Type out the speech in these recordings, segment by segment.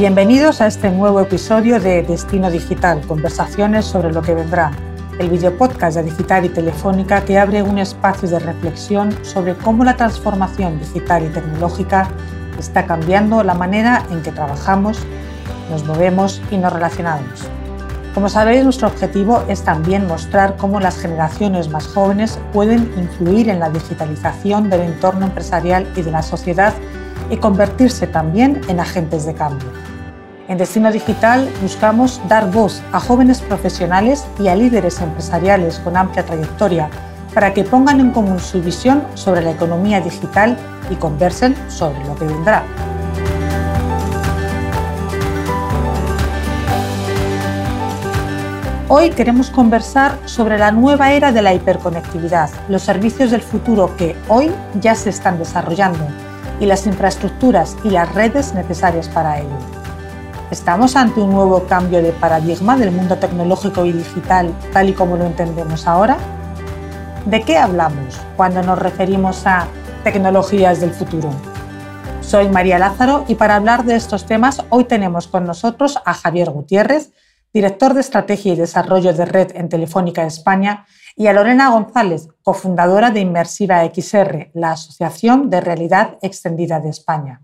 Bienvenidos a este nuevo episodio de Destino Digital, conversaciones sobre lo que vendrá, el videopodcast de Digital y Telefónica que abre un espacio de reflexión sobre cómo la transformación digital y tecnológica está cambiando la manera en que trabajamos, nos movemos y nos relacionamos. Como sabéis, nuestro objetivo es también mostrar cómo las generaciones más jóvenes pueden influir en la digitalización del entorno empresarial y de la sociedad y convertirse también en agentes de cambio. En Destino Digital buscamos dar voz a jóvenes profesionales y a líderes empresariales con amplia trayectoria para que pongan en común su visión sobre la economía digital y conversen sobre lo que vendrá. Hoy queremos conversar sobre la nueva era de la hiperconectividad, los servicios del futuro que hoy ya se están desarrollando y las infraestructuras y las redes necesarias para ello. ¿Estamos ante un nuevo cambio de paradigma del mundo tecnológico y digital tal y como lo entendemos ahora? ¿De qué hablamos cuando nos referimos a tecnologías del futuro? Soy María Lázaro y para hablar de estos temas hoy tenemos con nosotros a Javier Gutiérrez, director de Estrategia y Desarrollo de Red en Telefónica España, y a Lorena González, cofundadora de Inmersiva XR, la Asociación de Realidad Extendida de España.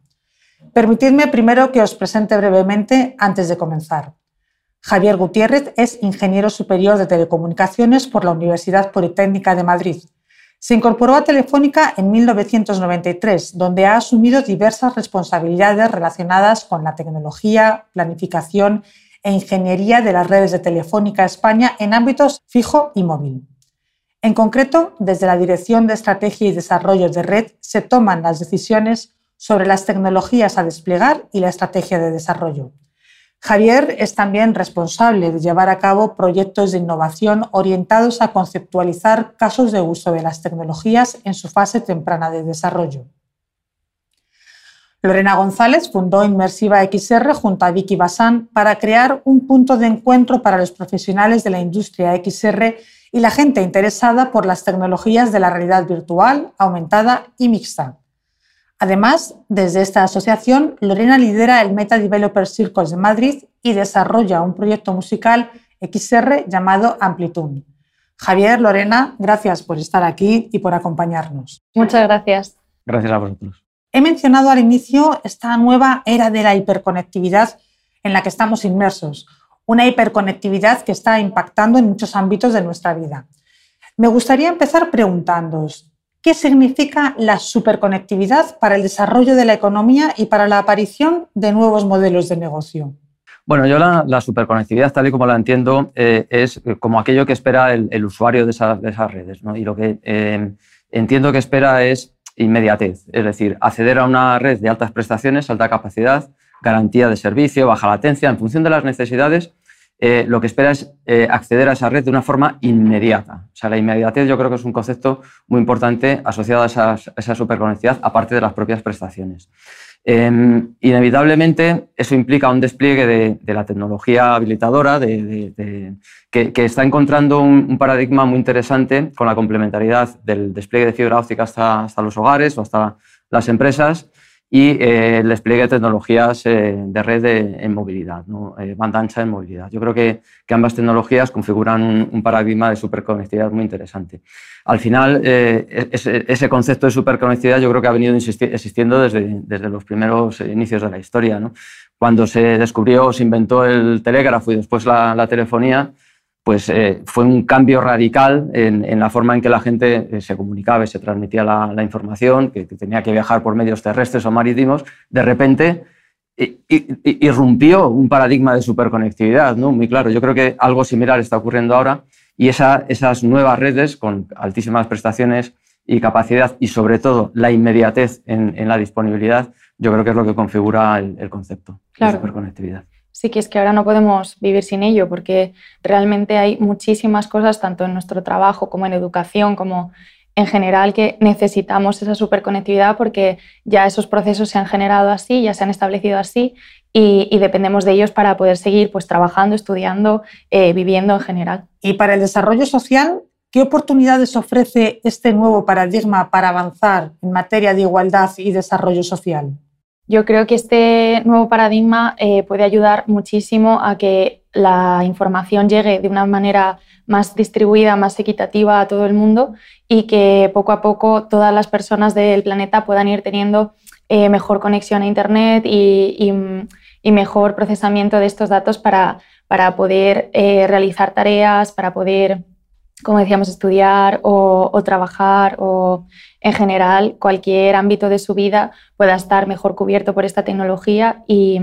Permitidme primero que os presente brevemente antes de comenzar. Javier Gutiérrez es ingeniero superior de telecomunicaciones por la Universidad Politécnica de Madrid. Se incorporó a Telefónica en 1993, donde ha asumido diversas responsabilidades relacionadas con la tecnología, planificación e ingeniería de las redes de Telefónica España en ámbitos fijo y móvil. En concreto, desde la Dirección de Estrategia y Desarrollo de Red se toman las decisiones sobre las tecnologías a desplegar y la estrategia de desarrollo. Javier es también responsable de llevar a cabo proyectos de innovación orientados a conceptualizar casos de uso de las tecnologías en su fase temprana de desarrollo. Lorena González fundó Inmersiva XR junto a Vicky Basán para crear un punto de encuentro para los profesionales de la industria XR y la gente interesada por las tecnologías de la realidad virtual, aumentada y mixta. Además, desde esta asociación, Lorena lidera el Meta Developer Circles de Madrid y desarrolla un proyecto musical XR llamado Amplitude. Javier, Lorena, gracias por estar aquí y por acompañarnos. Muchas gracias. Gracias a vosotros. He mencionado al inicio esta nueva era de la hiperconectividad en la que estamos inmersos, una hiperconectividad que está impactando en muchos ámbitos de nuestra vida. Me gustaría empezar preguntándoos, ¿Qué significa la superconectividad para el desarrollo de la economía y para la aparición de nuevos modelos de negocio? Bueno, yo la, superconectividad, tal y como la entiendo, eh, es como aquello que espera el, usuario de, esas redes. Y lo que eh, entiendo que espera es inmediatez, es decir, acceder a una red de altas prestaciones, alta capacidad, garantía de servicio, baja latencia, en función de las necesidades eh, lo que espera es eh, acceder a esa red de una forma inmediata. O sea, la inmediatez yo creo que es un concepto muy importante asociado a, esa superconectividad, aparte de las propias prestaciones. Em, inevitablemente, eso implica un despliegue de, la tecnología habilitadora, que, está encontrando un, paradigma muy interesante con la complementariedad del despliegue de fibra óptica hasta, hasta los hogares o hasta las empresas y eh, el despliegue de tecnologías eh, de red en movilidad, ¿no? Eh, banda ancha en movilidad. Yo creo que, que ambas tecnologías configuran un, paradigma de superconectividad muy interesante. Al final, ese, ese, concepto de superconectividad yo creo que ha venido existiendo desde, desde los primeros inicios de la historia. ¿no? Cuando se descubrió, se inventó el telégrafo y después la, la telefonía, pues eh, fue un cambio radical en, la forma en que la gente eh, se comunicaba y se transmitía la, información, que, tenía que viajar por medios terrestres o marítimos, de repente irrumpió un paradigma de superconectividad, ¿no? muy claro. Yo creo que algo similar está ocurriendo ahora y esas nuevas redes con altísimas prestaciones y capacidad y sobre todo la inmediatez en, la disponibilidad, yo creo que es lo que configura el, concepto de superconectividad sí que es que ahora no podemos vivir sin ello porque realmente hay muchísimas cosas, tanto en nuestro trabajo como en educación, como en general, que necesitamos esa superconectividad porque ya esos procesos se han generado así, ya se han establecido así y, dependemos de ellos para poder seguir pues, trabajando, estudiando, eh, viviendo en general. Y para el desarrollo social, ¿Qué oportunidades ofrece este nuevo paradigma para avanzar en materia de igualdad y desarrollo social? Yo creo que este nuevo paradigma eh, puede ayudar muchísimo a que la información llegue de una manera más distribuida, más equitativa a todo el mundo y que poco a poco todas las personas del planeta puedan ir teniendo eh, mejor conexión a Internet y, mejor procesamiento de estos datos para, para poder eh, realizar tareas, para poder como decíamos, estudiar o, trabajar o en general cualquier ámbito de su vida pueda estar mejor cubierto por esta tecnología y,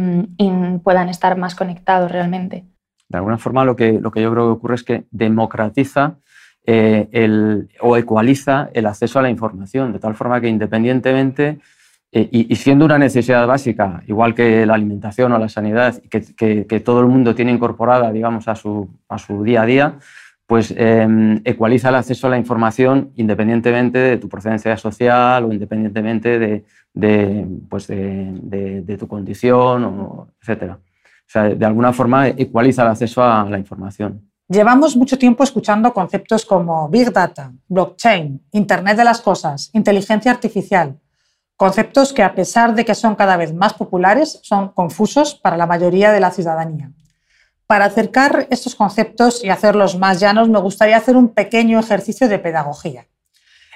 puedan estar más conectados realmente. De alguna forma lo que, lo que yo creo que ocurre es que democratiza eh, el, o ecualiza el acceso a la información, de tal forma que independientemente eh, y, siendo una necesidad básica, igual que la alimentación o la sanidad, que, que todo el mundo tiene incorporada digamos, a, su, a su día a día, pues em, ecualiza el acceso a la información independientemente de tu procedencia social o independientemente de, pues de, tu condición, o, etc. O sea, de alguna forma ecualiza el acceso a la información. Llevamos mucho tiempo escuchando conceptos como Big Data, blockchain, Internet de las Cosas, inteligencia artificial, conceptos que a pesar de que son cada vez más populares, son confusos para la mayoría de la ciudadanía. Para acercar estos conceptos y hacerlos más llanos, me gustaría hacer un pequeño ejercicio de pedagogía.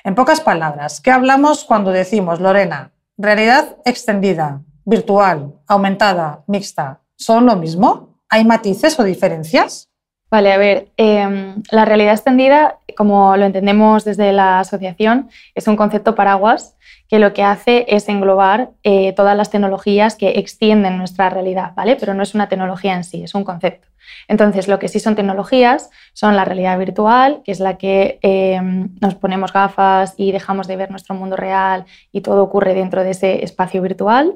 En pocas palabras, ¿qué hablamos cuando decimos, Lorena, realidad extendida, virtual, aumentada, mixta? ¿Son lo mismo? ¿Hay matices o diferencias? Vale, a ver, em, la realidad extendida, como lo entendemos desde la asociación, es un concepto paraguas que lo que hace es englobar eh, todas las tecnologías que extienden nuestra realidad, ¿vale? Pero no es una tecnología en sí, es un concepto. Entonces, lo que sí son tecnologías son la realidad virtual, que es la que em, nos ponemos gafas y dejamos de ver nuestro mundo real y todo ocurre dentro de ese espacio virtual.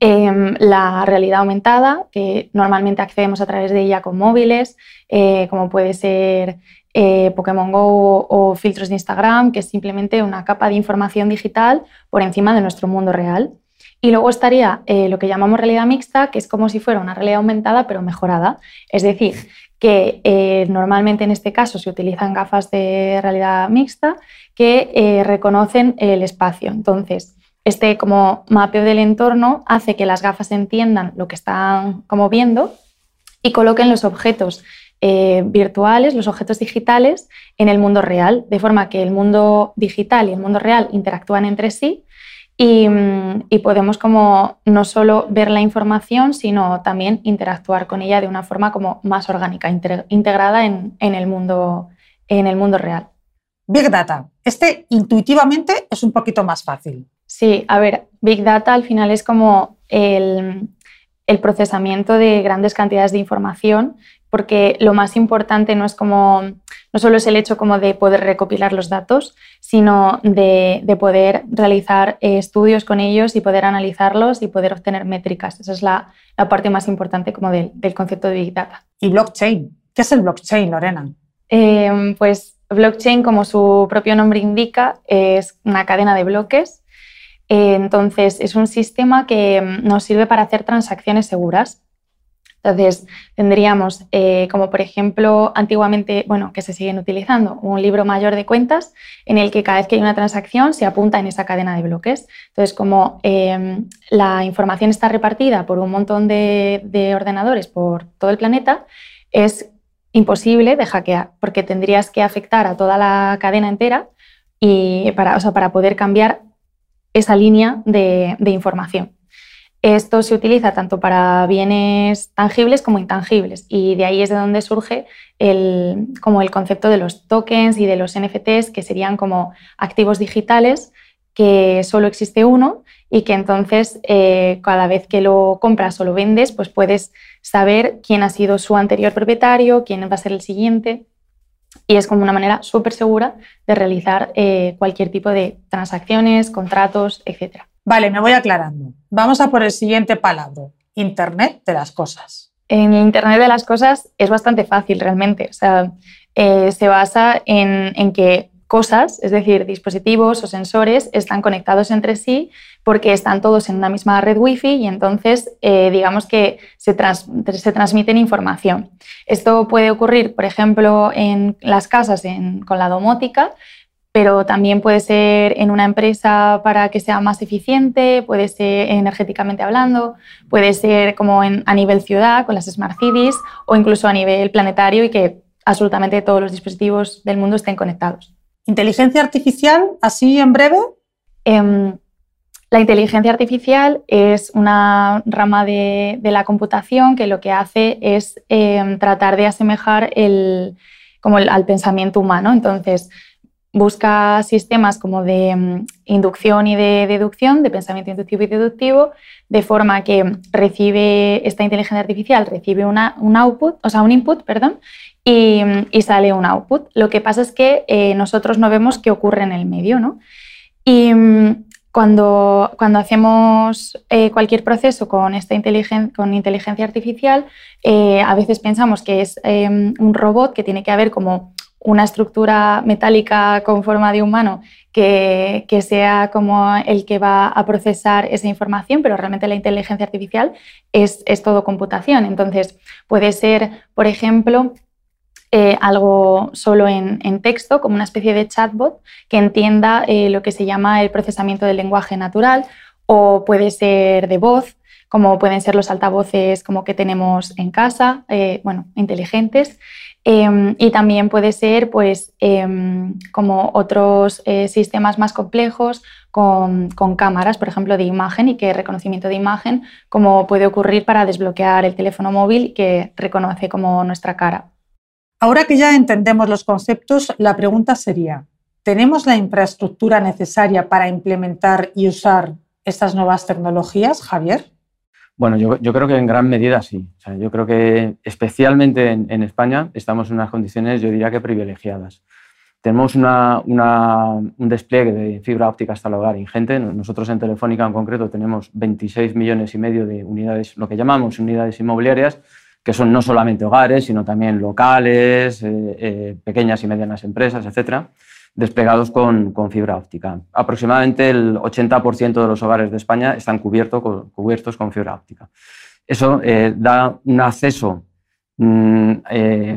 Em, la realidad aumentada, que normalmente accedemos a través de ella con móviles, eh, como puede ser eh, Pokémon Go o, filtros de Instagram, que es simplemente una capa de información digital por encima de nuestro mundo real. Y luego estaría eh, lo que llamamos realidad mixta, que es como si fuera una realidad aumentada pero mejorada. Es decir, que normalmente en este caso se utilizan gafas de realidad mixta que reconocen el espacio. Entonces, este como mapeo del entorno hace que las gafas entiendan lo que están como viendo y coloquen los objetos eh, virtuales, los objetos digitales, en el mundo real, de forma que el mundo digital y el mundo real interactúan entre sí y, mm, podemos como no solo ver la información, sino también interactuar con ella de una forma como más orgánica, integrada en, el mundo, en el mundo real. Big Data. Este intuitivamente es un poquito más fácil. Sí, a ver, Big Data al final es como el, procesamiento de grandes cantidades de información, porque lo más importante no es como no solo es el hecho como de poder recopilar los datos, sino de, poder realizar eh, estudios con ellos y poder analizarlos y poder obtener métricas. Esa es la, parte más importante como del, concepto de Big Data. ¿Y blockchain? ¿Qué es el blockchain, Lorena? Eh, pues blockchain, como su propio nombre indica, es una cadena de bloques entonces, es un sistema que mm, nos sirve para hacer transacciones seguras. Entonces, tendríamos, eh, como por ejemplo, antiguamente, bueno, que se siguen utilizando, un libro mayor de cuentas en el que cada vez que hay una transacción se apunta en esa cadena de bloques. Entonces, como em, la información está repartida por un montón de, ordenadores por todo el planeta, es imposible de hackear, porque tendrías que afectar a toda la cadena entera y para, para poder cambiar esa línea de, información. Esto se utiliza tanto para bienes tangibles como intangibles y de ahí es de donde surge el, como el concepto de los tokens y de los NFTs, que serían como activos digitales que solo existe uno y que entonces eh, cada vez que lo compras o lo vendes, pues puedes saber quién ha sido su anterior propietario, quién va a ser el siguiente y es como una manera súper segura de realizar eh, cualquier tipo de transacciones, contratos, etc. Vale, me voy aclarando. Vamos a por el siguiente palabra, Internet de las cosas. En Internet de las cosas es bastante fácil realmente. O sea, eh, se basa en, que es decir, dispositivos o sensores, están conectados entre sí porque están todos en una misma red Wi-Fi y entonces eh, digamos que se, se, transmiten información. Esto puede ocurrir, por ejemplo, en las casas con la domótica, pero también puede ser en una empresa para que sea más eficiente, puede ser energéticamente hablando, puede ser como a nivel ciudad con las smart cities o incluso a nivel planetario y que absolutamente todos los dispositivos del mundo estén conectados. ¿Inteligencia artificial, así en breve? Em, la inteligencia artificial es una rama de, la computación que lo que hace es em, tratar de asemejar el, como al pensamiento humano. Entonces, busca sistemas como de em, inducción y de deducción, de pensamiento inductivo y deductivo, de forma que recibe esta inteligencia artificial, recibe una, un output, o sea, un input, perdón, y, sale un output. Lo que pasa es que eh, nosotros no vemos qué ocurre en el medio, ¿no? Y mm, cuando, cuando hacemos eh, cualquier proceso con, esta inteligencia, con inteligencia artificial, eh, a veces pensamos que es em, un robot que tiene que haber como una estructura metálica con forma de humano que, que, sea como el que va a procesar esa información, pero realmente la inteligencia artificial es, es todo computación. Entonces, puede ser, por ejemplo, eh, algo solo en, texto, como una especie de chatbot que entienda eh, lo que se llama el procesamiento del lenguaje natural, o puede ser de voz, como pueden ser los altavoces como que tenemos en casa, eh, bueno, inteligentes. Em, y también puede ser pues, em, como otros sistemas más complejos con, con, cámaras, por ejemplo, de imagen y que reconocimiento de imagen, como puede ocurrir para desbloquear el teléfono móvil que reconoce como nuestra cara. Ahora que ya entendemos los conceptos, la pregunta sería, ¿tenemos la infraestructura necesaria para implementar y usar estas nuevas tecnologías, Javier? Bueno, yo, creo que en gran medida sí. yo creo que especialmente en, España estamos en unas condiciones, yo diría que privilegiadas. Tenemos un despliegue de fibra óptica hasta el hogar ingente. Nosotros en Telefónica en concreto tenemos 26 millones y medio de unidades, lo que llamamos unidades inmobiliarias, que son no solamente hogares, sino también locales, eh, eh, pequeñas y medianas empresas, etcétera, desplegados con, fibra óptica. Aproximadamente el 80% de los hogares de España están cubiertos con fibra óptica. Eso eh, da un acceso mm,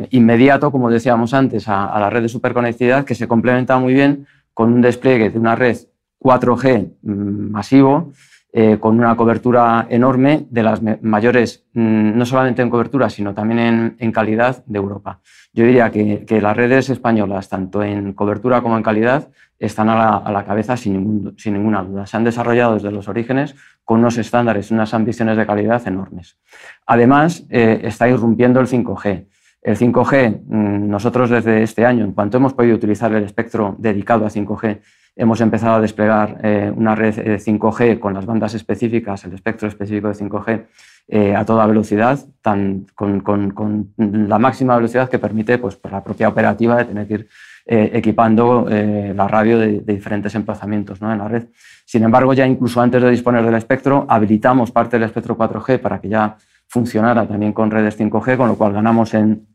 inmediato, como decíamos antes, a, a, la red de superconectividad que se complementa muy bien con un despliegue de una red 4G mm, masivo eh, con una cobertura enorme de las mayores, mm, no solamente en cobertura, sino también en, calidad de Europa. Yo diría que, las redes españolas, tanto en cobertura como en calidad, están a la, cabeza sin, ninguna duda. Se han desarrollado desde los orígenes con unos estándares, unas ambiciones de calidad enormes. Además, eh, está irrumpiendo el 5G. El 5G, mm, nosotros desde este año, en cuanto hemos podido utilizar el espectro dedicado a 5G, Hemos empezado a desplegar eh, una red 5G eh, con las bandas específicas, el espectro específico de 5G, eh, a toda velocidad, tan, con, la máxima velocidad que permite pues, por la propia operativa de tener que ir equipando la radio de, diferentes emplazamientos ¿no? en la red. Sin embargo, ya incluso antes de disponer del espectro, habilitamos parte del espectro 4G para que ya funcionara también con redes 5G, con lo cual ganamos en,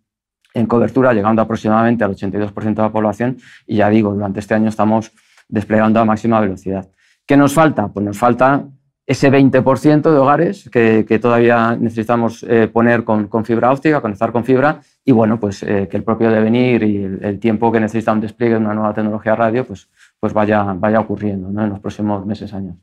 en cobertura, llegando aproximadamente al 82% de la población. Y ya digo, durante este año estamos desplegando a máxima velocidad. ¿Qué nos falta? Pues nos falta ese 20% de hogares que, todavía necesitamos eh, poner con, fibra óptica, conectar con fibra, y bueno, pues eh, que el propio devenir y el, tiempo que necesita un despliegue de una nueva tecnología radio, pues, pues vaya, vaya ocurriendo en los próximos meses, años.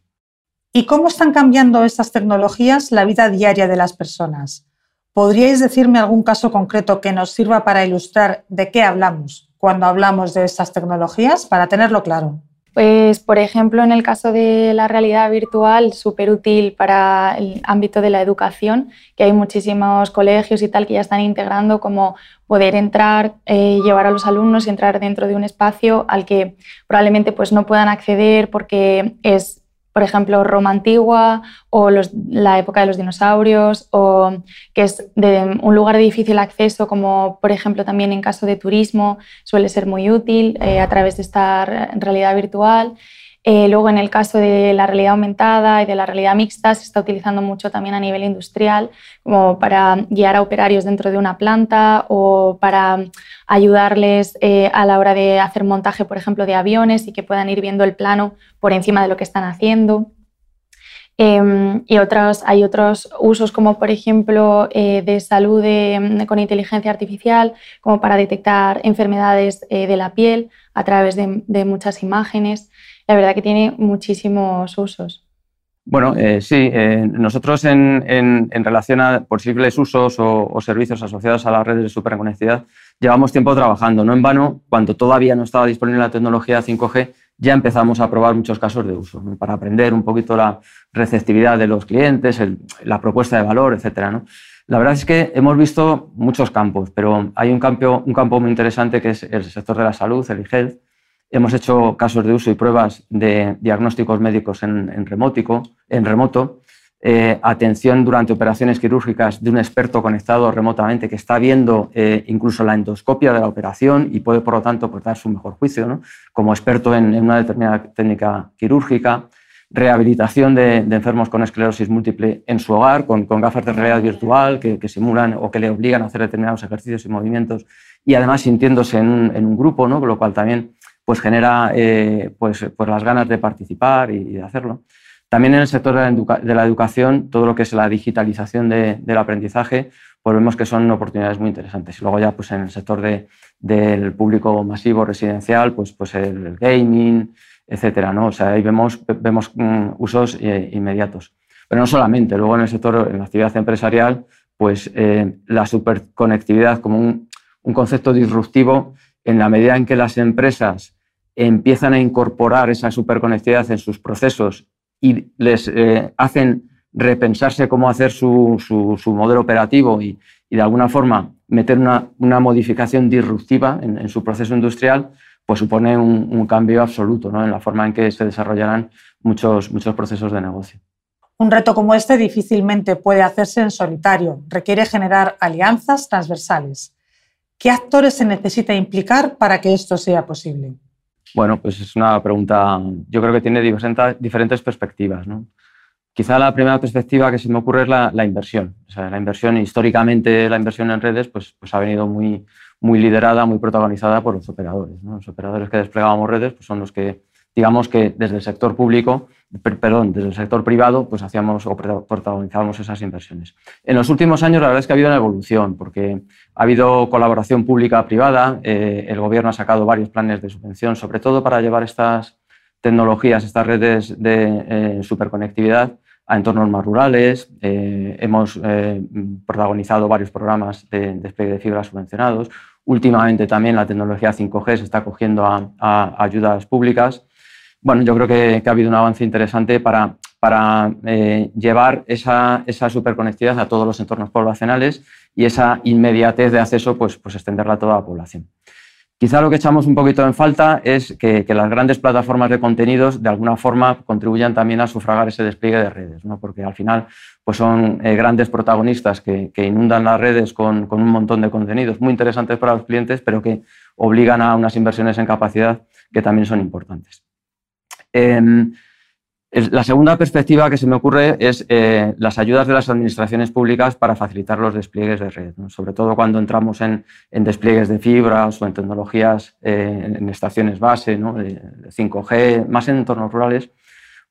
¿Y cómo están cambiando estas tecnologías la vida diaria de las personas? ¿Podríais decirme algún caso concreto que nos sirva para ilustrar de qué hablamos cuando hablamos de estas tecnologías, para tenerlo claro? Pues, por ejemplo, en el caso de la realidad virtual, súper útil para el ámbito de la educación, que hay muchísimos colegios y tal que ya están integrando como poder entrar, eh, llevar a los alumnos y entrar dentro de un espacio al que probablemente pues, no puedan acceder porque es por ejemplo, Roma antigua o la época de los dinosaurios, o que es de un lugar de difícil acceso, como por ejemplo también en caso de turismo, suele ser muy útil eh, a través de esta realidad virtual. Eh, luego, en el caso de la realidad aumentada y de la realidad mixta, se está utilizando mucho también a nivel industrial, como para guiar a operarios dentro de una planta o para ayudarles eh, a la hora de hacer montaje, por ejemplo, de aviones y que puedan ir viendo el plano por encima de lo que están haciendo. Em, y otros, hay otros usos como por ejemplo eh, de salud con inteligencia artificial, como para detectar enfermedades de la piel a través de, muchas imágenes. La verdad que tiene muchísimos usos. Bueno, eh, sí, nosotros en, relación a posibles usos o, servicios asociados a las redes de superconectividad llevamos tiempo trabajando. No en vano, cuando todavía no estaba disponible la tecnología 5G, ya empezamos a probar muchos casos de uso, para aprender un poquito la receptividad de los clientes, la propuesta de valor, etc. ¿no? La verdad es que hemos visto muchos campos, pero hay un campo, un campo muy interesante que es el sector de la salud, el e-health. Hemos hecho casos de uso y pruebas de diagnósticos médicos en, remoto. Eh, atención durante operaciones quirúrgicas de un experto conectado remotamente que está viendo eh, incluso la endoscopia de la operación y puede, por lo tanto, aportar su mejor juicio como experto en, una determinada técnica quirúrgica. Rehabilitación de, enfermos con esclerosis múltiple en su hogar con, gafas de realidad virtual que, simulan o que le obligan a hacer determinados ejercicios y movimientos y además sintiéndose en un, grupo, con lo cual también pues, genera eh, pues, pues las ganas de participar y de hacerlo. También en el sector de la, educación, todo lo que es la digitalización del aprendizaje, pues vemos que son oportunidades muy interesantes. Y luego ya pues en el sector del público masivo residencial, pues, pues el, gaming, etcétera, ¿no? O sea, ahí vemos, vemos mm, usos eh, inmediatos. Pero no solamente, luego en el sector, en la actividad empresarial, pues eh, la superconectividad como un, un concepto disruptivo en la medida en que las empresas empiezan a incorporar esa superconectividad en sus procesos y les eh, hacen repensarse cómo hacer su, su, modelo operativo y, y, de alguna forma meter una, una modificación disruptiva en, en, su proceso industrial, pues supone un, un cambio absoluto ¿no? en la forma en que se desarrollarán muchos, muchos procesos de negocio. Un reto como este difícilmente puede hacerse en solitario, requiere generar alianzas transversales. ¿Qué actores se necesita implicar para que esto sea posible? Bueno, pues es una pregunta, yo creo que tiene diferentes perspectivas. ¿no? Quizá la primera perspectiva que se me ocurre es la, inversión. O sea, la inversión, históricamente la inversión en redes, pues, pues ha venido muy, muy liderada, muy protagonizada por los operadores. Los operadores que desplegábamos redes pues son los que, digamos que desde el sector público perdón, desde el sector privado, pues hacíamos o protagonizábamos esas inversiones. En los últimos años, la verdad es que ha habido una evolución, porque ha habido colaboración pública-privada, eh, el gobierno ha sacado varios planes de subvención, sobre todo para llevar estas tecnologías, estas redes de eh, superconectividad a entornos más rurales. Eh, hemos protagonizado varios programas de despliegue de fibra subvencionados. Últimamente también la tecnología 5G se está cogiendo a ayudas públicas bueno, yo creo que, ha habido un avance interesante para, eh, llevar esa, superconectividad a todos los entornos poblacionales y esa inmediatez de acceso, pues, pues extenderla a toda la población. Quizá lo que echamos un poquito en falta es que, las grandes plataformas de contenidos de alguna forma contribuyan también a sufragar ese despliegue de redes, ¿no? porque al final pues son eh, grandes protagonistas que, inundan las redes con, un montón de contenidos muy interesantes para los clientes, pero que obligan a unas inversiones en capacidad que también son importantes. Em, la segunda perspectiva que se me ocurre es eh, las ayudas de las administraciones públicas para facilitar los despliegues de red, sobre todo cuando entramos en, despliegues de fibras o en tecnologías eh, en estaciones base, ¿no? 5G, más en entornos rurales,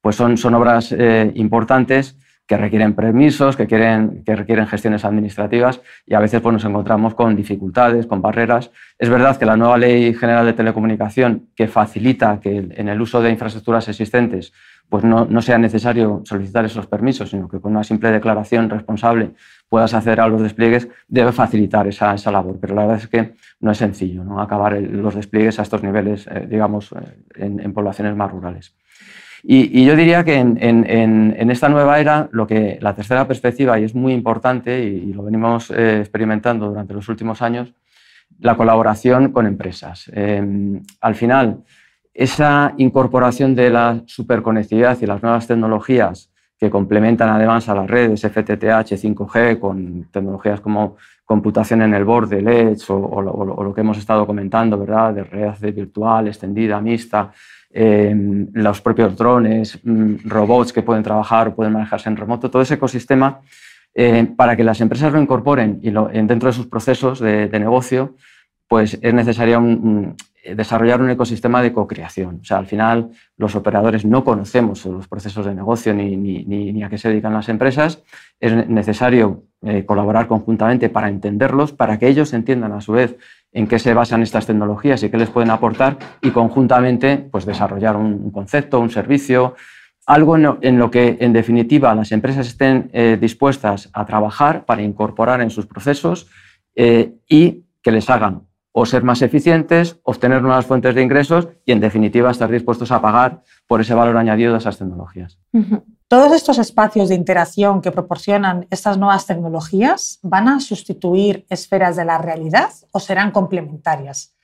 pues son, son obras eh, importantes que requieren permisos, que, quieren, que requieren gestiones administrativas y a veces pues, nos encontramos con dificultades, con barreras. Es verdad que la nueva Ley General de Telecomunicación, que facilita que en el uso de infraestructuras existentes pues no, no sea necesario solicitar esos permisos, sino que con una simple declaración responsable puedas hacer a los despliegues, debe facilitar esa, esa labor. Pero la verdad es que no es sencillo ¿no? acabar los despliegues a estos niveles, eh, digamos, eh, en, en poblaciones más rurales. Y, yo diría que en, esta nueva era, lo que la tercera perspectiva, y es muy importante, y, lo venimos eh, experimentando durante los últimos años, la colaboración con empresas. Em, al final, esa incorporación de la superconectividad y las nuevas tecnologías que complementan además a las redes FTTH, 5G, con tecnologías como computación en el borde, Edge o, lo, que hemos estado comentando, ¿verdad? De realidad virtual, extendida, mixta, em, los propios drones, mm, robots que pueden trabajar o pueden manejarse en remoto, todo ese ecosistema, eh, para que las empresas lo incorporen y lo, dentro de sus procesos de, de negocio, pues es necesario desarrollar un ecosistema de co-creación. O sea, al final los operadores no conocemos los procesos de negocio ni, a qué se dedican las empresas. Es necesario eh, colaborar conjuntamente para entenderlos, para que ellos entiendan a su vez en qué se basan estas tecnologías y qué les pueden aportar y conjuntamente pues, desarrollar un, concepto, un servicio, algo en lo, que en definitiva las empresas estén eh, dispuestas a trabajar para incorporar en sus procesos eh, y que les hagan o ser más eficientes, obtener nuevas fuentes de ingresos y, en definitiva, estar dispuestos a pagar por ese valor añadido de esas tecnologías. Todos estos espacios de interacción que proporcionan estas nuevas tecnologías van a sustituir esferas de la realidad o serán complementarias.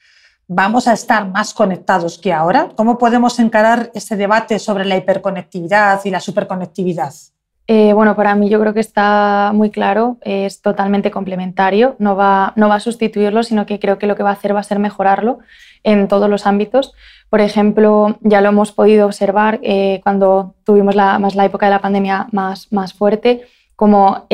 ¿Vamos a estar más conectados que ahora? ¿Cómo podemos encarar este debate sobre la hiperconectividad y la superconectividad? Eh, bueno, para mí yo creo que está muy claro, es totalmente complementario, no va, no va a sustituirlo, sino que creo que lo que va a hacer va a ser mejorarlo en todos los ámbitos. Por ejemplo, ya lo hemos podido observar eh, cuando tuvimos la, más la época de la pandemia más, más fuerte, como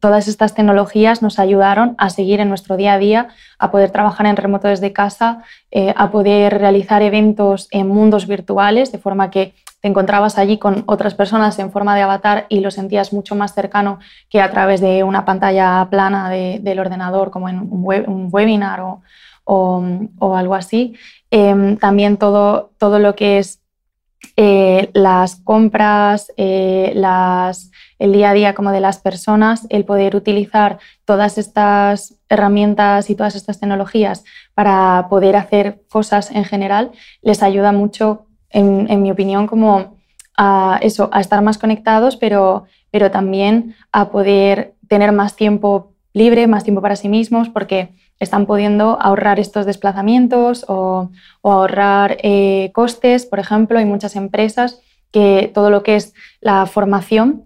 todas estas tecnologías nos ayudaron a seguir en nuestro día a día, a poder trabajar en remoto desde casa, eh, a poder realizar eventos en mundos virtuales, de forma que te encontrabas allí con otras personas en forma de avatar y lo sentías mucho más cercano que a través de una pantalla plana del ordenador, como en un, webinar o, algo así. Em, también todo, todo lo que es eh, las compras, eh, el día a día como de las personas, el poder utilizar todas estas herramientas y todas estas tecnologías para poder hacer cosas en general, les ayuda mucho en, mi opinión, como a eso, a estar más conectados, pero, pero también a poder tener más tiempo libre, más tiempo para sí mismos, porque están pudiendo ahorrar estos desplazamientos o, ahorrar eh, costes. Por ejemplo, hay muchas empresas que todo lo que es la formación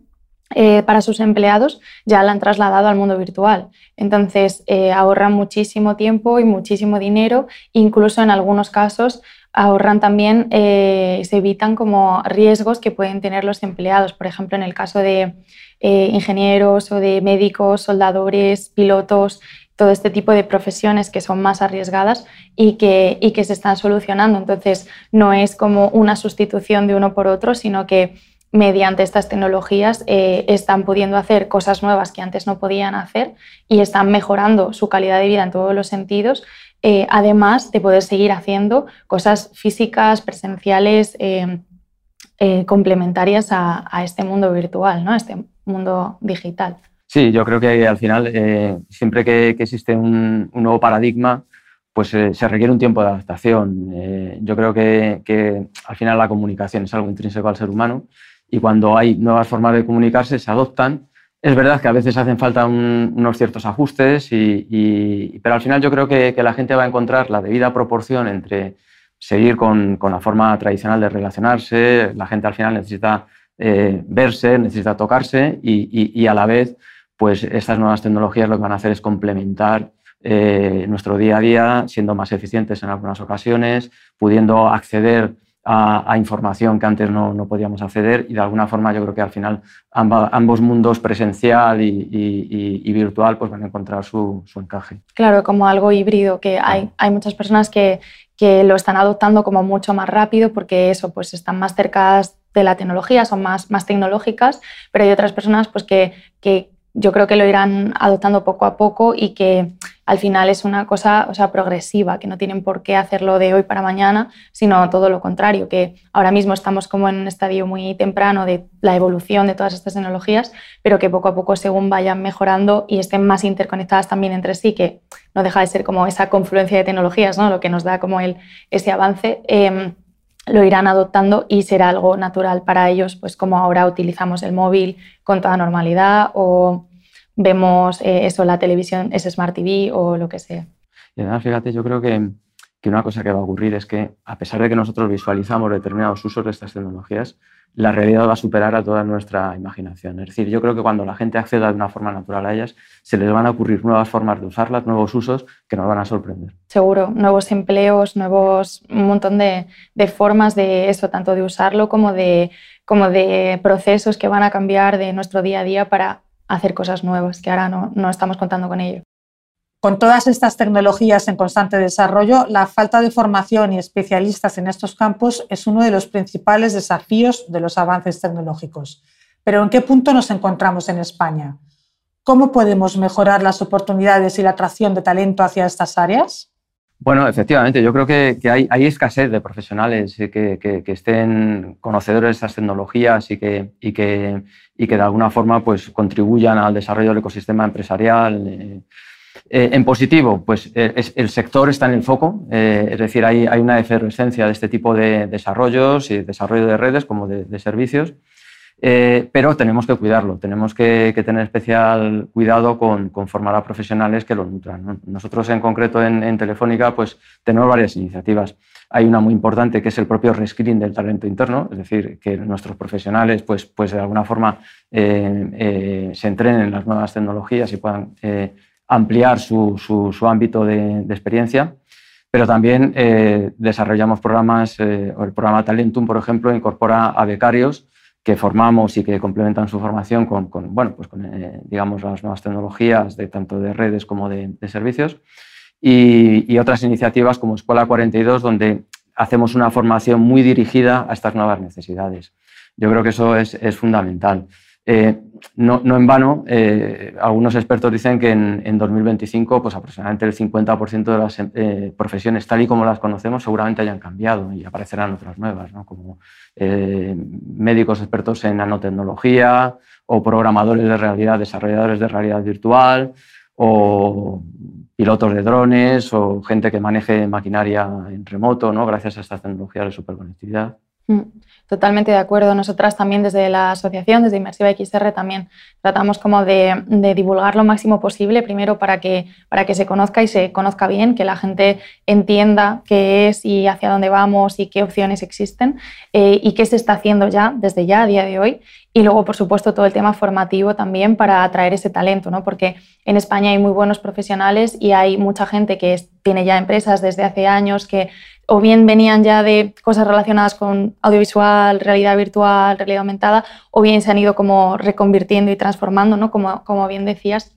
eh, para sus empleados ya la han trasladado al mundo virtual. Entonces, eh, ahorran muchísimo tiempo y muchísimo dinero, incluso en algunos casos ahorran también, eh, se evitan como riesgos que pueden tener los empleados. Por ejemplo, en el caso de eh, ingenieros o de médicos, soldadores, pilotos, todo este tipo de profesiones que son más arriesgadas y que, y que se están solucionando. Entonces, no es como una sustitución de uno por otro, sino que mediante estas tecnologías eh, están pudiendo hacer cosas nuevas que antes no podían hacer y están mejorando su calidad de vida en todos los sentidos eh, además de poder seguir haciendo cosas físicas, presenciales, eh, eh, complementarias a, este mundo virtual, ¿no? a este mundo digital. Sí, yo creo que al final, siempre que, existe un, nuevo paradigma, pues se requiere un tiempo de adaptación. yo creo que, que, al final la comunicación es algo intrínseco al ser humano y cuando hay nuevas formas de comunicarse se adoptan es verdad que a veces hacen falta unos ciertos ajustes, y, pero al final yo creo que, la gente va a encontrar la debida proporción entre seguir con, la forma tradicional de relacionarse, la gente al final necesita eh, verse, necesita tocarse y, a la vez pues estas nuevas tecnologías lo que van a hacer es complementar eh, nuestro día a día, siendo más eficientes en algunas ocasiones, pudiendo acceder a, información que antes no, no, podíamos acceder y de alguna forma yo creo que al final ambos mundos presencial y, y, virtual pues van a encontrar su, su, encaje. Claro, como algo híbrido, que hay, hay muchas personas que, que, lo están adoptando como mucho más rápido porque eso, pues están más cerca de la tecnología, son más, más tecnológicas, pero hay otras personas pues que, que yo creo que lo irán adoptando poco a poco y que al final es una cosa o sea, progresiva, que no tienen por qué hacerlo de hoy para mañana, sino todo lo contrario, que ahora mismo estamos como en un estadio muy temprano de la evolución de todas estas tecnologías, pero que poco a poco según vayan mejorando y estén más interconectadas también entre sí, que no deja de ser como esa confluencia de tecnologías, ¿no? lo que nos da como el, ese avance. Em, lo irán adoptando y será algo natural para ellos, pues como ahora utilizamos el móvil con toda normalidad o vemos eh, eso, la televisión, es Smart TV o lo que sea. Y además, fíjate, yo creo que que una cosa que va a ocurrir es que, a pesar de que nosotros visualizamos determinados usos de estas tecnologías, la realidad va a superar a toda nuestra imaginación. Es decir, yo creo que cuando la gente acceda de una forma natural a ellas, se les van a ocurrir nuevas formas de usarlas, nuevos usos que nos van a sorprender. Seguro, nuevos empleos, nuevos, un montón de, formas de eso, tanto de usarlo como de, como de procesos que van a cambiar de nuestro día a día para hacer cosas nuevas, que ahora no, no estamos contando con ello. Con todas estas tecnologías en constante desarrollo, la falta de formación y especialistas en estos campos es uno de los principales desafíos de los avances tecnológicos. Pero ¿en qué punto nos encontramos en España? ¿Cómo podemos mejorar las oportunidades y la atracción de talento hacia estas áreas? Bueno, efectivamente, yo creo que, hay, escasez de profesionales que, estén conocedores de estas tecnologías y que, y que, de alguna forma pues, contribuyan al desarrollo del ecosistema empresarial. Eh, eh, en positivo, pues eh, el sector está en el foco, eh, es decir, hay, una efervescencia de este tipo de desarrollos y desarrollo de redes como de, servicios, pero tenemos que cuidarlo, tenemos que, tener especial cuidado con, formar a profesionales que lo nutran. Nosotros en concreto en, Telefónica pues tenemos varias iniciativas. Hay una muy importante que es el propio rescreen del talento interno, es decir, que nuestros profesionales pues, pues de alguna forma se entrenen en las nuevas tecnologías y puedan ampliar su, su, ámbito de, experiencia, pero también eh, desarrollamos programas, eh, el programa Talentum, por ejemplo, incorpora a becarios que formamos y que complementan su formación con, con bueno, pues con eh, digamos, las nuevas tecnologías, de, tanto de redes como de, servicios, y, y, otras iniciativas como Escuela 42, donde hacemos una formación muy dirigida a estas nuevas necesidades. Yo creo que eso es, es fundamental. Eh, no, en vano, eh, algunos expertos dicen que en, 2025 pues aproximadamente el 50% de las eh, profesiones tal y como las conocemos seguramente hayan cambiado y aparecerán otras nuevas, como médicos expertos en nanotecnología o programadores de realidad, desarrolladores de realidad virtual o pilotos de drones o gente que maneje maquinaria en remoto ¿no? gracias a estas tecnologías de superconectividad. Mm. Totalmente de acuerdo. Nosotras también desde la asociación, desde Inmersiva XR, también tratamos como de, divulgar lo máximo posible, primero para que, para que se conozca y se conozca bien, que la gente entienda qué es y hacia dónde vamos y qué opciones existen eh, y qué se está haciendo ya, desde ya, a día de hoy. Y luego, por supuesto, todo el tema formativo también para atraer ese talento, ¿no? porque en España hay muy buenos profesionales y hay mucha gente que tiene ya empresas desde hace años que o bien venían ya de cosas relacionadas con audiovisual, realidad virtual, realidad aumentada, o bien se han ido como reconvirtiendo y transformando, ¿no? como, como bien decías.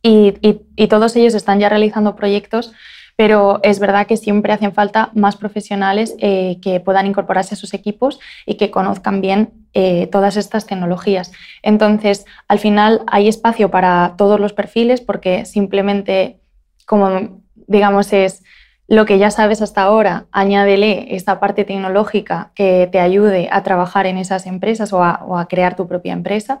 Y, y, todos ellos están ya realizando proyectos, pero es verdad que siempre hacen falta más profesionales eh, que puedan incorporarse a sus equipos y que conozcan bien eh, todas estas tecnologías. Entonces, al final hay espacio para todos los perfiles porque simplemente, como digamos, es lo que ya sabes hasta ahora, añádele esta parte tecnológica que te ayude a trabajar en esas empresas o a, crear tu propia empresa.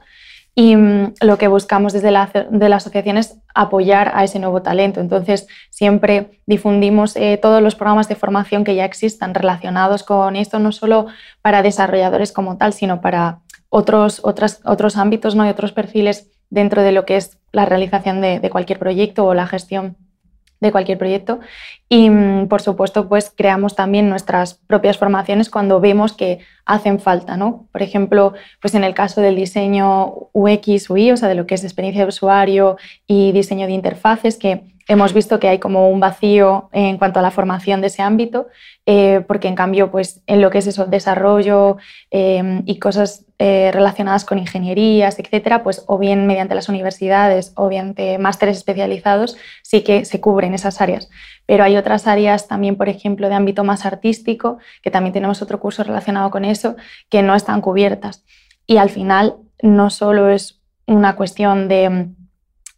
Y mm, lo que buscamos desde la, asociación es apoyar a ese nuevo talento. Entonces, siempre difundimos eh, todos los programas de formación que ya existan relacionados con esto, no solo para desarrolladores como tal, sino para otros, otras, otros ámbitos ¿no? y otros perfiles dentro de lo que es la realización de cualquier proyecto o la gestión de cualquier proyecto. Y, mm, por supuesto, pues creamos también nuestras propias formaciones cuando vemos que hacen falta, ¿no? Por ejemplo, pues en el caso del diseño UX, UI, o sea, de lo que es experiencia de usuario y diseño de interfaces, que hemos visto que hay como un vacío en cuanto a la formación de ese ámbito, eh, porque en cambio, pues en lo que es eso, desarrollo em, y cosas eh, relacionadas con ingenierías, etcétera, pues o bien mediante las universidades o mediante másteres especializados, sí que se cubren esas áreas. Pero hay otras áreas también, por ejemplo, de ámbito más artístico, que también tenemos otro curso relacionado con eso, que no están cubiertas. Y al final no solo es una cuestión de,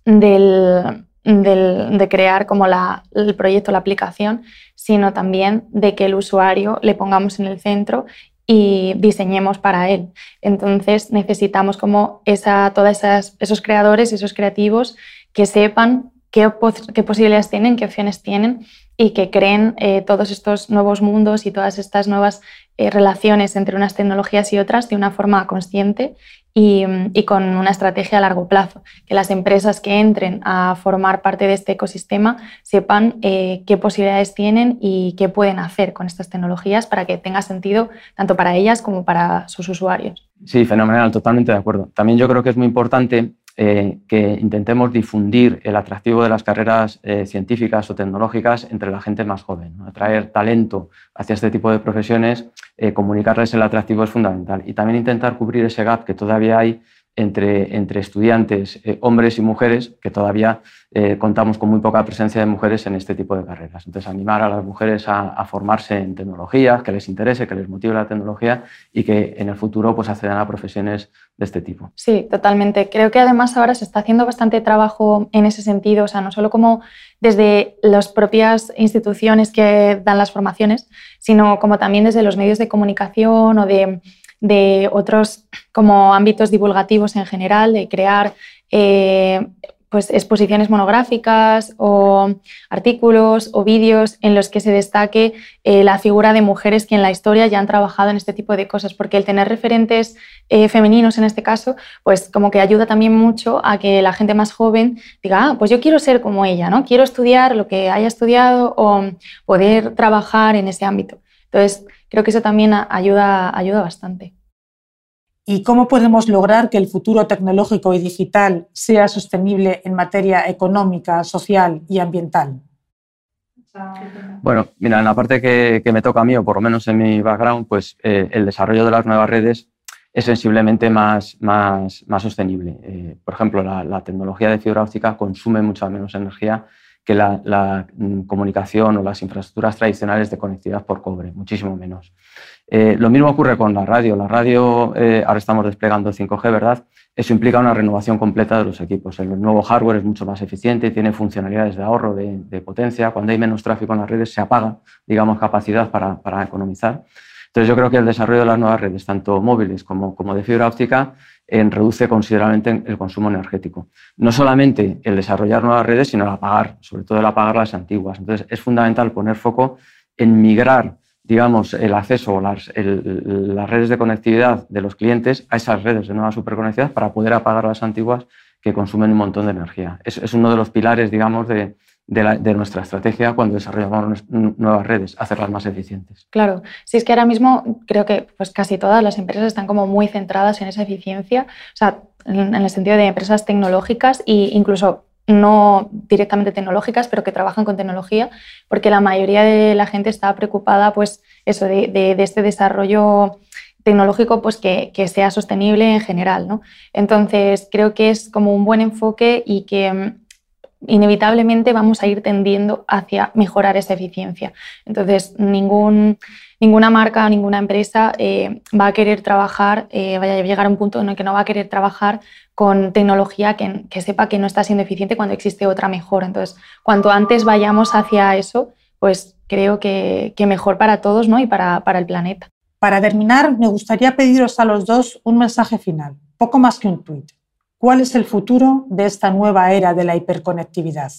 del de crear como el proyecto, la aplicación, sino también de que el usuario le pongamos en el centro y diseñemos para él. Entonces necesitamos como esa, todos esos creadores, esos creativos que sepan qué, posibilidades tienen, qué opciones tienen y que creen eh, todos estos nuevos mundos y todas estas nuevas eh, relaciones entre unas tecnologías y otras de una forma consciente y, con una estrategia a largo plazo. Que las empresas que entren a formar parte de este ecosistema sepan eh, qué posibilidades tienen y qué pueden hacer con estas tecnologías para que tenga sentido tanto para ellas como para sus usuarios. Sí, fenomenal, totalmente de acuerdo. También yo creo que es muy importante eh, que intentemos difundir el atractivo de las carreras eh, científicas o tecnológicas entre la gente más joven. Atraer talento hacia este tipo de profesiones, eh, comunicarles el atractivo es fundamental. Y también intentar cubrir ese gap que todavía hay entre, entre estudiantes, hombres y mujeres, que todavía contamos con muy poca presencia de mujeres en este tipo de carreras. Entonces, animar a las mujeres a, formarse en tecnología, que les interese, que les motive la tecnología y que en el futuro pues, accedan a profesiones de este tipo. Sí, totalmente. Creo que además ahora se está haciendo bastante trabajo en ese sentido, o sea, no solo como desde las propias instituciones que dan las formaciones, sino como también desde los medios de comunicación o de, otros como ámbitos divulgativos en general, de crear eh, pues, exposiciones monográficas o artículos o vídeos en los que se destaque eh, la figura de mujeres que en la historia ya han trabajado en este tipo de cosas, porque el tener referentes eh, femeninos en este caso, pues como que ayuda también mucho a que la gente más joven diga, ah, pues yo quiero ser como ella, ¿no? Quiero estudiar lo que haya estudiado o poder trabajar en ese ámbito. Entonces, creo que eso también ayuda, ayuda bastante y cómo podemos lograr que el futuro tecnológico y digital sea sostenible en materia económica, social y ambiental. Bueno, mira, en la parte que, me toca a mí, o por lo menos en mi background, pues eh, el desarrollo de las nuevas redes es sensiblemente más, más, más sostenible. Eh, por ejemplo, la, tecnología de fibra óptica consume mucha menos energía que la, la, mm, comunicación o las infraestructuras tradicionales de conectividad por cobre, muchísimo menos. Eh, lo mismo ocurre con la radio. La radio, eh, ahora estamos desplegando 5G, ¿verdad? Eso implica una renovación completa de los equipos. El nuevo hardware es mucho más eficiente, tiene funcionalidades de ahorro de, potencia. Cuando hay menos tráfico en las redes, se apaga, digamos, capacidad para, economizar. Entonces, yo creo que el desarrollo de las nuevas redes, tanto móviles como, como de fibra óptica, reduce considerablemente el consumo energético. No solamente el desarrollar nuevas redes, sino el apagar, sobre todo el apagar las antiguas. Entonces, es fundamental poner foco en migrar digamos, el acceso o las, las, redes de conectividad de los clientes a esas redes de nueva superconectividad para poder apagar las antiguas que consumen un montón de energía. Es uno de los pilares, digamos, de, de, nuestra estrategia cuando desarrollamos nuevas redes, hacerlas más eficientes. Claro, si es que ahora mismo creo que pues casi todas las empresas están como muy centradas en esa eficiencia, o sea, en, el sentido de empresas tecnológicas e incluso no directamente tecnológicas, pero que trabajan con tecnología, porque la mayoría de la gente está preocupada pues, eso, de, este desarrollo tecnológico pues, que, sea sostenible en general. ¿no? Entonces, creo que es como un buen enfoque y que mm, inevitablemente vamos a ir tendiendo hacia mejorar esa eficiencia. Entonces, ningún, ninguna marca o ninguna empresa eh, va a querer trabajar, eh, vaya a llegar a un punto en el que no va a querer trabajar con tecnología que, sepa que no está siendo eficiente cuando existe otra mejor. Entonces, cuanto antes vayamos hacia eso, pues creo que, mejor para todos ¿no? y para, para el planeta. Para terminar, me gustaría pediros a los dos un mensaje final, poco más que un tuit. ¿Cuál es el futuro de esta nueva era de la hiperconectividad?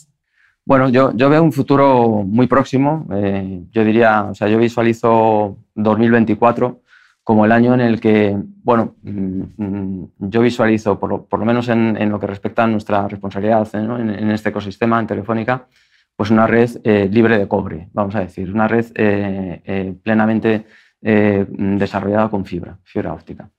Bueno, yo, veo un futuro muy próximo. Eh, yo diría, o sea, yo visualizo 2024 como el año en el que, bueno, mm, mm, yo visualizo, por lo, menos en, lo que respecta a nuestra responsabilidad en, este ecosistema, en Telefónica, pues una red eh, libre de cobre, vamos a decir, una red eh, plenamente desarrollada con fibra, fibra óptica.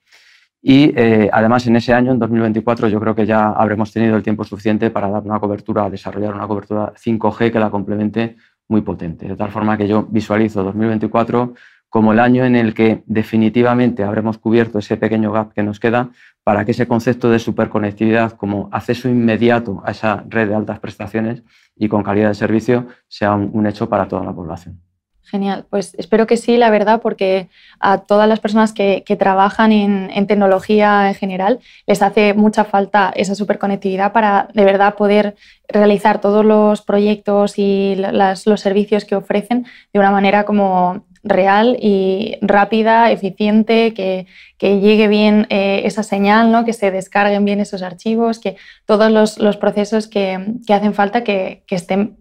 Y eh, además en ese año, en 2024, yo creo que ya habremos tenido el tiempo suficiente para dar una cobertura, desarrollar una cobertura 5G que la complemente muy potente. De tal forma que yo visualizo 2024 como el año en el que definitivamente habremos cubierto ese pequeño gap que nos queda para que ese concepto de superconectividad como acceso inmediato a esa red de altas prestaciones y con calidad de servicio sea un hecho para toda la población. Genial, pues espero que sí, la verdad, porque a todas las personas que, trabajan en, tecnología en general les hace mucha falta esa superconectividad para de verdad poder realizar todos los proyectos y los servicios que ofrecen de una manera como real y rápida, eficiente, que, llegue bien eh, esa señal, ¿no? que se descarguen bien esos archivos, que todos los, procesos que, hacen falta que, que estén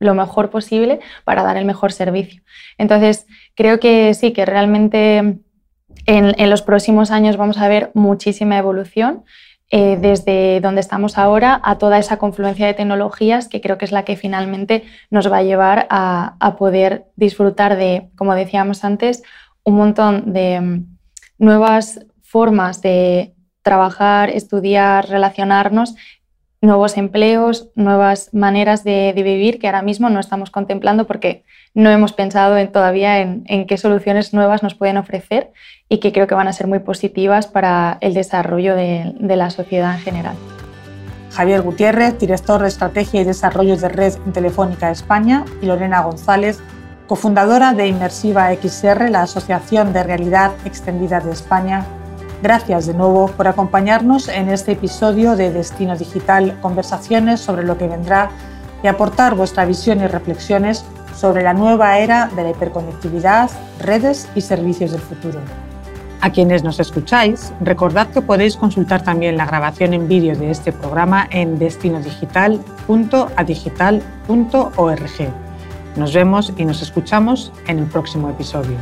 lo mejor posible para dar el mejor servicio. Entonces, creo que sí, que realmente en, los próximos años vamos a ver muchísima evolución. Eh, desde donde estamos ahora a toda esa confluencia de tecnologías que creo que es la que finalmente nos va a llevar a, a poder disfrutar de, como decíamos antes, un montón de mm, nuevas formas de trabajar, estudiar, relacionarnos nuevos empleos, nuevas maneras de, vivir que ahora mismo no estamos contemplando porque no hemos pensado en, todavía en, qué soluciones nuevas nos pueden ofrecer y que creo que van a ser muy positivas para el desarrollo de, de la sociedad en general. Javier Gutiérrez, director de Estrategia y Desarrollo de Red en Telefónica España, y Lorena González, cofundadora de Inmersiva XR, la Asociación de Realidad Extendida de España, Gracias de nuevo por acompañarnos en este episodio de Destino Digital, conversaciones sobre lo que vendrá y aportar vuestra visión y reflexiones sobre la nueva era de la hiperconectividad, redes y servicios del futuro. A quienes nos escucháis, recordad que podéis consultar también la grabación en vídeo de este programa en destinodigital.adigital.org. Nos vemos y nos escuchamos en el próximo episodio.